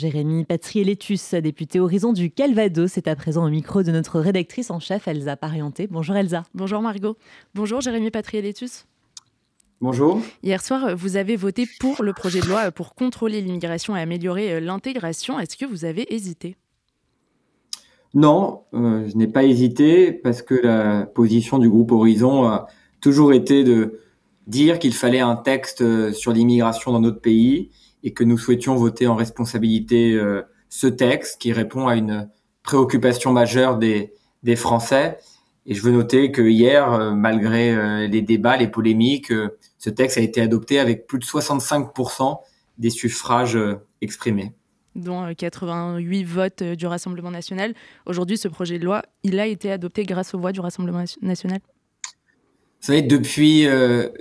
Jérémy Patriélétus, député Horizon du Calvados, est à présent au micro de notre rédactrice en chef Elsa Parienté. Bonjour Elsa. Bonjour Margot. Bonjour Jérémy Patriélétus. Bonjour. Hier soir, vous avez voté pour le projet de loi pour contrôler l'immigration et améliorer euh, l'intégration. Est-ce que vous avez hésité? Non, euh, je n'ai pas hésité parce que la position du groupe Horizon a toujours été de dire qu'il fallait un texte euh, sur l'immigration dans notre pays et que nous souhaitions voter en responsabilité euh, ce texte qui répond à une préoccupation majeure des, des Français. Et je veux noter que hier, euh, malgré euh, les débats, les polémiques, ce texte a été adopté avec plus de 65% des suffrages exprimés. Dont 88 votes du Rassemblement national. Aujourd'hui, ce projet de loi, il a été adopté grâce aux voix du Rassemblement national Vous savez, depuis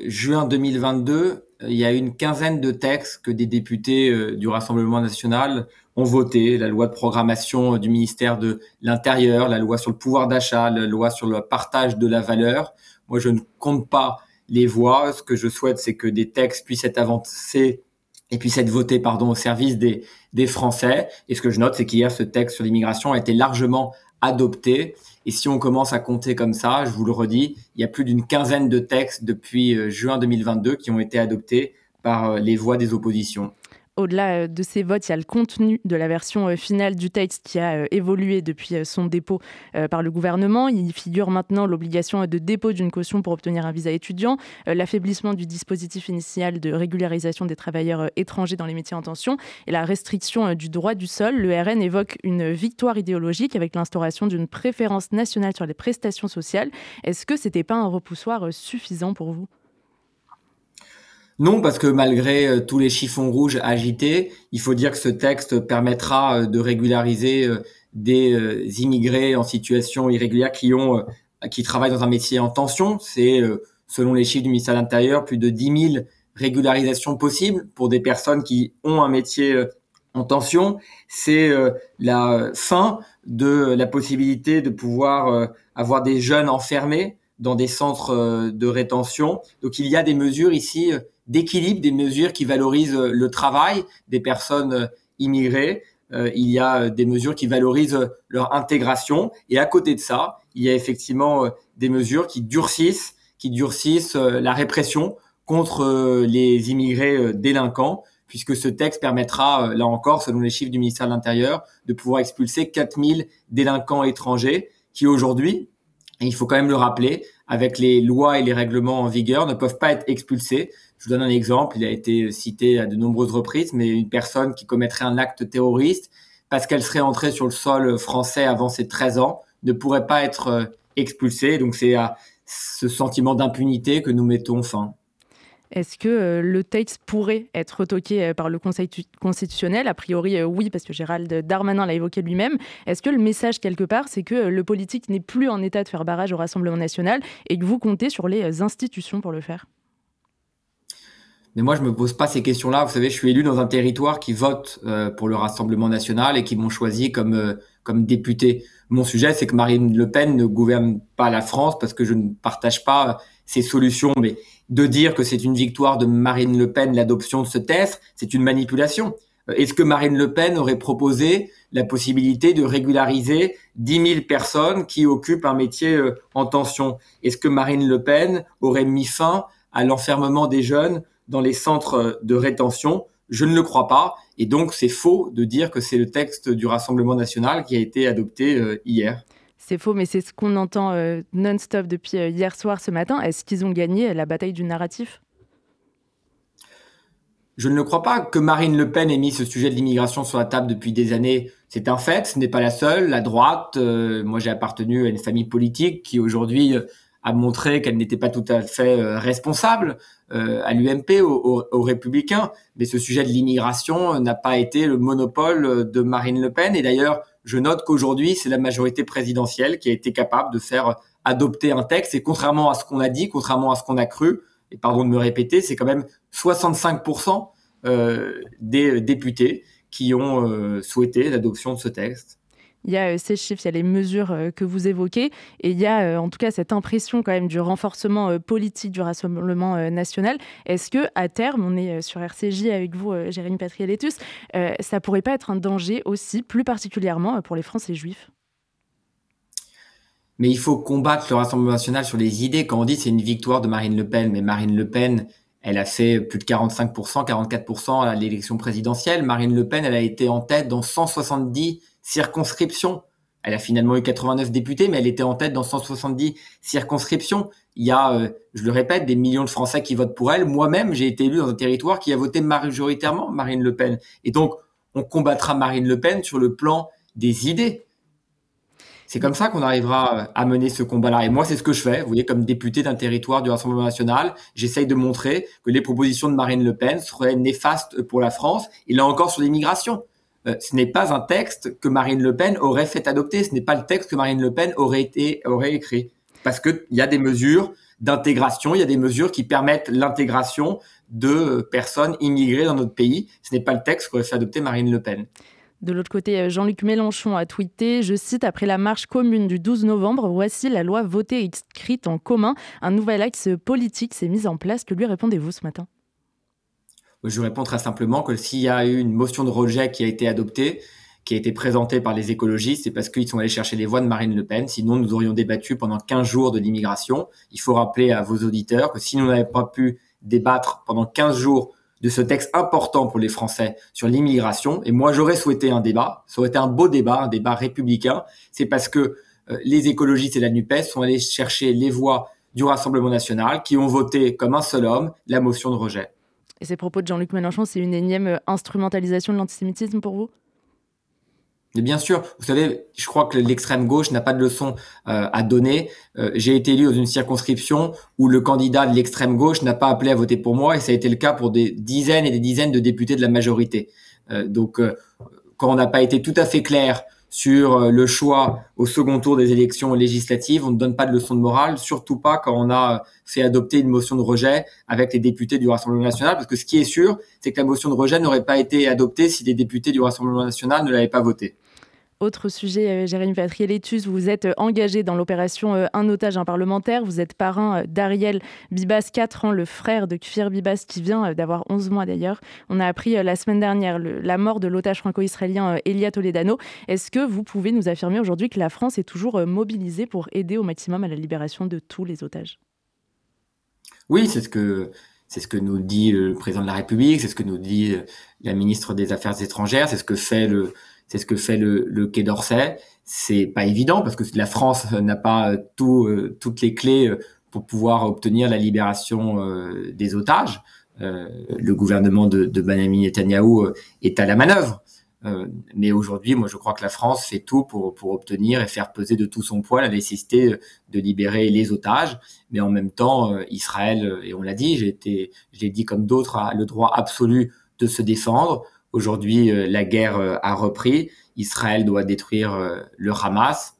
juin 2022, il y a une quinzaine de textes que des députés euh, du Rassemblement national ont voté. La loi de programmation du ministère de l'Intérieur, la loi sur le pouvoir d'achat, la loi sur le partage de la valeur. Moi, je ne compte pas les voix. Ce que je souhaite, c'est que des textes puissent être avancés et puissent être votés pardon, au service des, des Français. Et ce que je note, c'est qu'hier, ce texte sur l'immigration a été largement adopté. Et si on commence à compter comme ça, je vous le redis, il y a plus d'une quinzaine de textes depuis euh, juin 2022 qui ont été adoptés par euh, les voix des oppositions au-delà euh, de ces votes, il y a le contenu de la version euh, finale du texte qui a euh, évolué depuis son dépôt par le gouvernement. Il figure maintenant l'obligation de dépôt d'une caution pour obtenir un visa étudiant, l'affaiblissement du dispositif initial de régularisation des travailleurs étrangers dans les métiers en tension et la restriction du droit du sol. Le RN évoque une victoire idéologique avec l'instauration d'une préférence nationale sur les prestations sociales. Est-ce que ce n'était pas un repoussoir suffisant pour vous? Non, parce que malgré euh, tous les chiffons rouges agités, il faut dire que ce texte permettra euh, de régulariser euh, des immigrés en situation irrégulière qui ont qui travaillent dans un métier en tension. C'est selon les chiffres du ministère de l'Intérieur plus de 10 000 régularisations possibles pour des personnes qui ont un métier en tension. C'est la fin de la possibilité de pouvoir avoir des jeunes enfermés dans des centres de rétention. Donc il y a des mesures ici d'équilibre des mesures qui valorisent euh, le travail des personnes euh, immigrées. Euh, il y a des mesures qui valorisent leur intégration. Et à côté de ça, il y a effectivement des mesures qui durcissent, qui durcissent la répression contre les immigrés délinquants, puisque ce texte permettra, là encore, selon les chiffres du ministère de l'Intérieur, de pouvoir expulser 4000 délinquants étrangers qui aujourd'hui, et il faut quand même le rappeler, avec les lois et les règlements en vigueur, ne peuvent pas être expulsés je vous donne un exemple, il a été cité à de nombreuses reprises, mais une personne qui commettrait un acte terroriste parce qu'elle serait entrée sur le sol français avant ses 13 ans ne pourrait pas être euh, expulsée. Donc c'est à ce sentiment d'impunité que nous mettons fin. Est-ce que euh, le texte pourrait être retoqué euh, par le Conseil constitutionnel? A priori, oui, parce que Gérald Darmanin l'a évoqué lui-même. Est-ce que le message, quelque part, c'est que le politique n'est plus en état de faire barrage au Rassemblement national et que vous comptez sur les institutions pour le faire? Mais moi, je me pose pas ces questions-là. Vous savez, je suis élu dans un territoire qui vote euh, pour le Rassemblement national et qui m'ont choisi comme euh, comme député. Mon sujet, c'est que Marine Le Pen ne gouverne pas la France parce que je ne partage pas ses solutions. Mais de dire que c'est une victoire de Marine Le Pen l'adoption de ce test, c'est une manipulation. Euh, est-ce que Marine Le Pen aurait proposé la possibilité de régulariser 10 000 personnes qui occupent un métier en tension? Est-ce que Marine Le Pen aurait mis fin à l'enfermement des jeunes dans les centres de rétention Je ne le crois pas. Et donc, c'est faux de dire que c'est le texte du Rassemblement national qui a été adopté euh, hier. C'est faux, mais c'est ce qu'on entend euh, non-stop depuis euh, hier soir, ce matin. Est-ce qu'ils ont gagné la bataille du narratif? Je ne le crois pas que Marine Le Pen ait mis ce sujet de l'immigration sur la table depuis des années. C'est un fait, ce n'est pas la seule. La droite, moi j'ai appartenu à une famille politique qui aujourd'hui a montré qu'elle n'était pas tout à fait euh, responsable euh, à l'UMP, aux, Républicains. Mais ce sujet de l'immigration n'a pas été le monopole de Marine Le Pen. Et d'ailleurs, je note qu'aujourd'hui, c'est la majorité présidentielle qui a été capable de faire adopter un texte. Et contrairement à ce qu'on a dit, contrairement à ce qu'on a cru, et pardon de me répéter, c'est quand même 65% euh, des députés qui ont souhaité l'adoption de ce texte. Il y a ces chiffres, il y a les mesures que vous évoquez, et il y a en tout cas cette impression quand même du renforcement politique du Rassemblement national. Est-ce que à terme, on est sur RCJ avec vous, Jérémy Patrialétus, ça pourrait pas être un danger aussi, plus particulièrement pour les Français juifs? Mais il faut combattre le Rassemblement national sur les idées. Quand on dit c'est une victoire de Marine Le Pen, mais Marine Le Pen, elle a fait plus de 45%, 44% à l'élection présidentielle. Marine Le Pen, elle a été en tête dans 170 circonscriptions. Elle a finalement eu 89 députés, mais elle était en tête dans 170 circonscriptions. Il y a, euh, je le répète, des millions de Français qui votent pour elle. Moi-même, j'ai été élu dans un territoire qui a voté majoritairement Marine Le Pen. Et donc, on combattra Marine Le Pen sur le plan des idées. C'est comme ça qu'on arrivera à mener ce combat-là. Et moi, c'est ce que je fais. Vous voyez, comme député d'un territoire du Rassemblement national, j'essaye de montrer que les propositions de Marine Le Pen seraient néfastes pour la France. Et là encore, sur l'immigration. Euh, ce n'est pas un texte que Marine Le Pen aurait fait adopter. Ce n'est pas le texte que Marine Le Pen aurait, été, aurait écrit. Parce qu'il y a des mesures d'intégration, il y a des mesures qui permettent l'intégration de personnes immigrées dans notre pays. Ce n'est pas le texte qu'aurait fait adopter Marine Le Pen. De l'autre côté, euh, Jean-Luc Mélenchon a tweeté, je cite, après la marche commune du 12 novembre, voici la loi votée et écrite en commun. Un nouvel axe politique s'est mis en place. Que lui répondez-vous ce matin? Je réponds très simplement que s'il y a eu une motion de rejet qui a été adoptée, qui a été présentée par les écologistes, c'est parce qu'ils sont allés chercher les voix de Marine Le Pen. Sinon, nous aurions débattu pendant 15 jours de l'immigration. Il faut rappeler à vos auditeurs que si nous n'avions pas pu débattre pendant 15 jours de ce texte important pour les Français sur l'immigration. Et moi, j'aurais souhaité un débat. Ça aurait été un beau débat, un débat républicain. C'est parce que euh, les écologistes et la NUPES sont allés chercher les voix du Rassemblement national qui ont voté comme un seul homme la motion de rejet. Et ces propos de Jean-Luc Mélenchon, c'est une énième euh, instrumentalisation de l'antisémitisme pour vous? Mais bien sûr, vous savez, je crois que l'extrême gauche n'a pas de leçon euh, à donner. Euh, j'ai été élu dans une circonscription où le candidat de l'extrême gauche n'a pas appelé à voter pour moi, et ça a été le cas pour des dizaines et des dizaines de députés de la majorité. Donc, quand on n'a pas été tout à fait clair sur le choix au second tour des élections législatives, on ne donne pas de leçon de morale, surtout pas quand on a fait adopter une motion de rejet avec les députés du Rassemblement national, parce que ce qui est sûr, c'est que la motion de rejet n'aurait pas été adoptée si les députés du Rassemblement national ne l'avaient pas votée. Autre sujet, euh, Jérémy Patriélétus, vous êtes euh, engagé dans l'opération euh, Un otage, un parlementaire. Vous êtes parrain d'Ariel Bibas, 4 ans, le frère de Kfir Bibas, qui vient d'avoir 11 mois d'ailleurs. On a appris la semaine dernière la mort de l'otage franco-israélien Elia Toledano. Est-ce que vous pouvez nous affirmer aujourd'hui que la France est toujours mobilisée pour aider au maximum à la libération de tous les otages? Oui, c'est ce que c'est ce que nous dit le président de la République, c'est ce que nous dit la ministre des Affaires étrangères, c'est ce que fait le, c'est ce que fait le, le Quai d'Orsay. C'est pas évident parce que la France n'a pas tout, euh, toutes les clés euh, pour pouvoir obtenir la libération euh, des otages. le gouvernement de, de Benjamin Netanyahu est à la manœuvre. mais aujourd'hui, moi, je crois que la France fait tout pour, pour obtenir et faire peser de tout son poids la nécessité de libérer les otages. Mais en même temps, Israël, et on l'a dit, j'ai été, je dit comme d'autres, a le droit absolu de se défendre. Aujourd'hui, euh, la guerre euh, a repris. Israël doit détruire euh, le Hamas.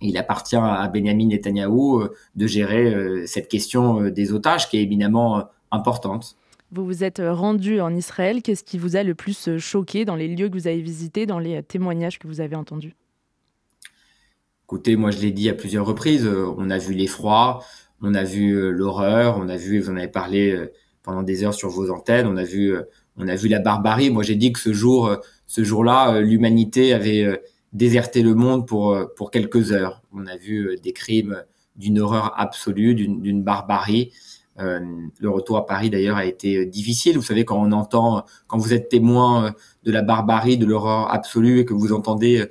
Il appartient à Benjamin Netanyahou de gérer cette question des otages qui est éminemment importante. Vous vous êtes rendu en Israël. Qu'est-ce qui vous a le plus choqué dans les lieux que vous avez visités, dans les témoignages que vous avez entendus? Écoutez, moi je l'ai dit à plusieurs reprises, on a vu l'effroi, on a vu l'horreur, on a vu, vous en avez parlé pendant des heures sur vos antennes, on a vu on a vu la barbarie. Moi, j'ai dit que ce jour, euh, ce jour-là, euh, l'humanité avait euh, déserté le monde pour pour quelques heures. On a vu des crimes d'une horreur absolue, d'une barbarie. le retour à Paris d'ailleurs a été difficile. Vous savez quand on entend, quand vous êtes témoin de la barbarie, de l'horreur absolue et que vous entendez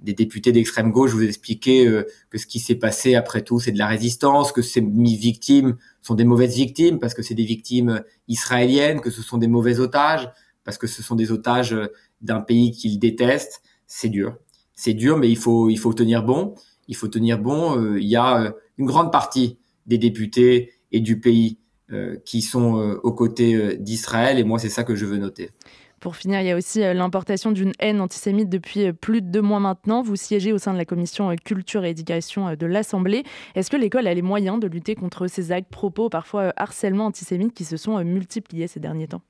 des députés d'extrême gauche vous expliquer que ce qui s'est passé après tout, c'est de la résistance, que ces victimes sont des mauvaises victimes parce que c'est des victimes israéliennes, que ce sont des mauvais otages, parce que ce sont des otages euh, d'un pays qu'ils détestent. C'est dur. C'est dur, mais il faut, il faut tenir bon. Il faut tenir bon. Euh, il y a euh, une grande partie des députés et du pays qui sont aux côtés d'Israël, et moi, c'est ça que je veux noter. Pour finir, il y a aussi euh, l'importation d'une haine antisémite depuis euh, plus de deux mois maintenant. Vous siégez au sein de la commission euh, culture et éducation de l'Assemblée. Est-ce que l'école a les moyens de lutter contre ces actes, propos, parfois harcèlement antisémite qui se sont multipliés ces derniers temps?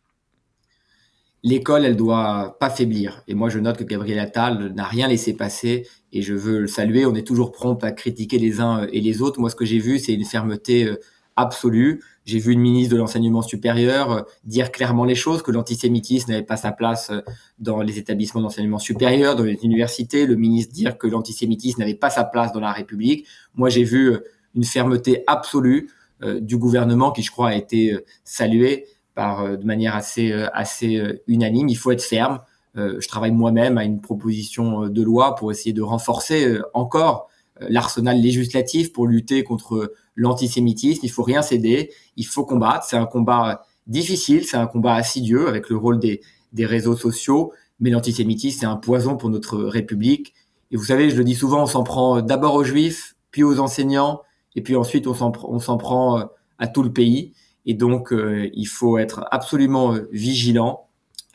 L'école, elle doit pas faiblir. Et moi, je note que Gabriel Attal n'a rien laissé passer et je veux le saluer. On est toujours prompt à critiquer les uns et les autres. Moi, ce que j'ai vu, c'est une fermeté absolue. J'ai vu une ministre de l'enseignement supérieur euh, dire clairement les choses, que l'antisémitisme n'avait pas sa place euh, dans les établissements d'enseignement supérieur, dans les universités. Le ministre dire que l'antisémitisme n'avait pas sa place dans la République. Moi, j'ai vu une fermeté absolue du gouvernement qui, je crois, a été saluée par, euh, de manière assez, euh, assez euh, unanime. Il faut être ferme. je travaille moi-même à une proposition de loi pour essayer de renforcer encore l'arsenal législatif pour lutter contre l'antisémitisme. Il faut rien céder, il faut combattre. C'est un combat difficile, c'est un combat assidieux avec le rôle des, des réseaux sociaux, mais l'antisémitisme, c'est un poison pour notre République. Et vous savez, je le dis souvent, on s'en prend d'abord aux juifs, puis aux enseignants, et puis ensuite on s'en prend à tout le pays. Et donc, euh, il faut être absolument euh, vigilant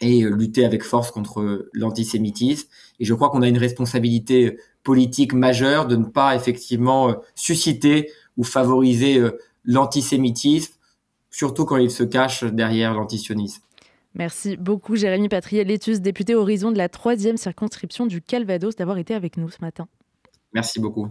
et euh, lutter avec force contre l'antisémitisme. Et je crois qu'on a une responsabilité politique majeure de ne pas effectivement susciter ou favoriser l'antisémitisme, surtout quand il se cache derrière l'antisionisme. Merci beaucoup Jérémy Patrier Létus, député Horizon de la troisième circonscription du Calvados, d'avoir été avec nous ce matin. Merci beaucoup.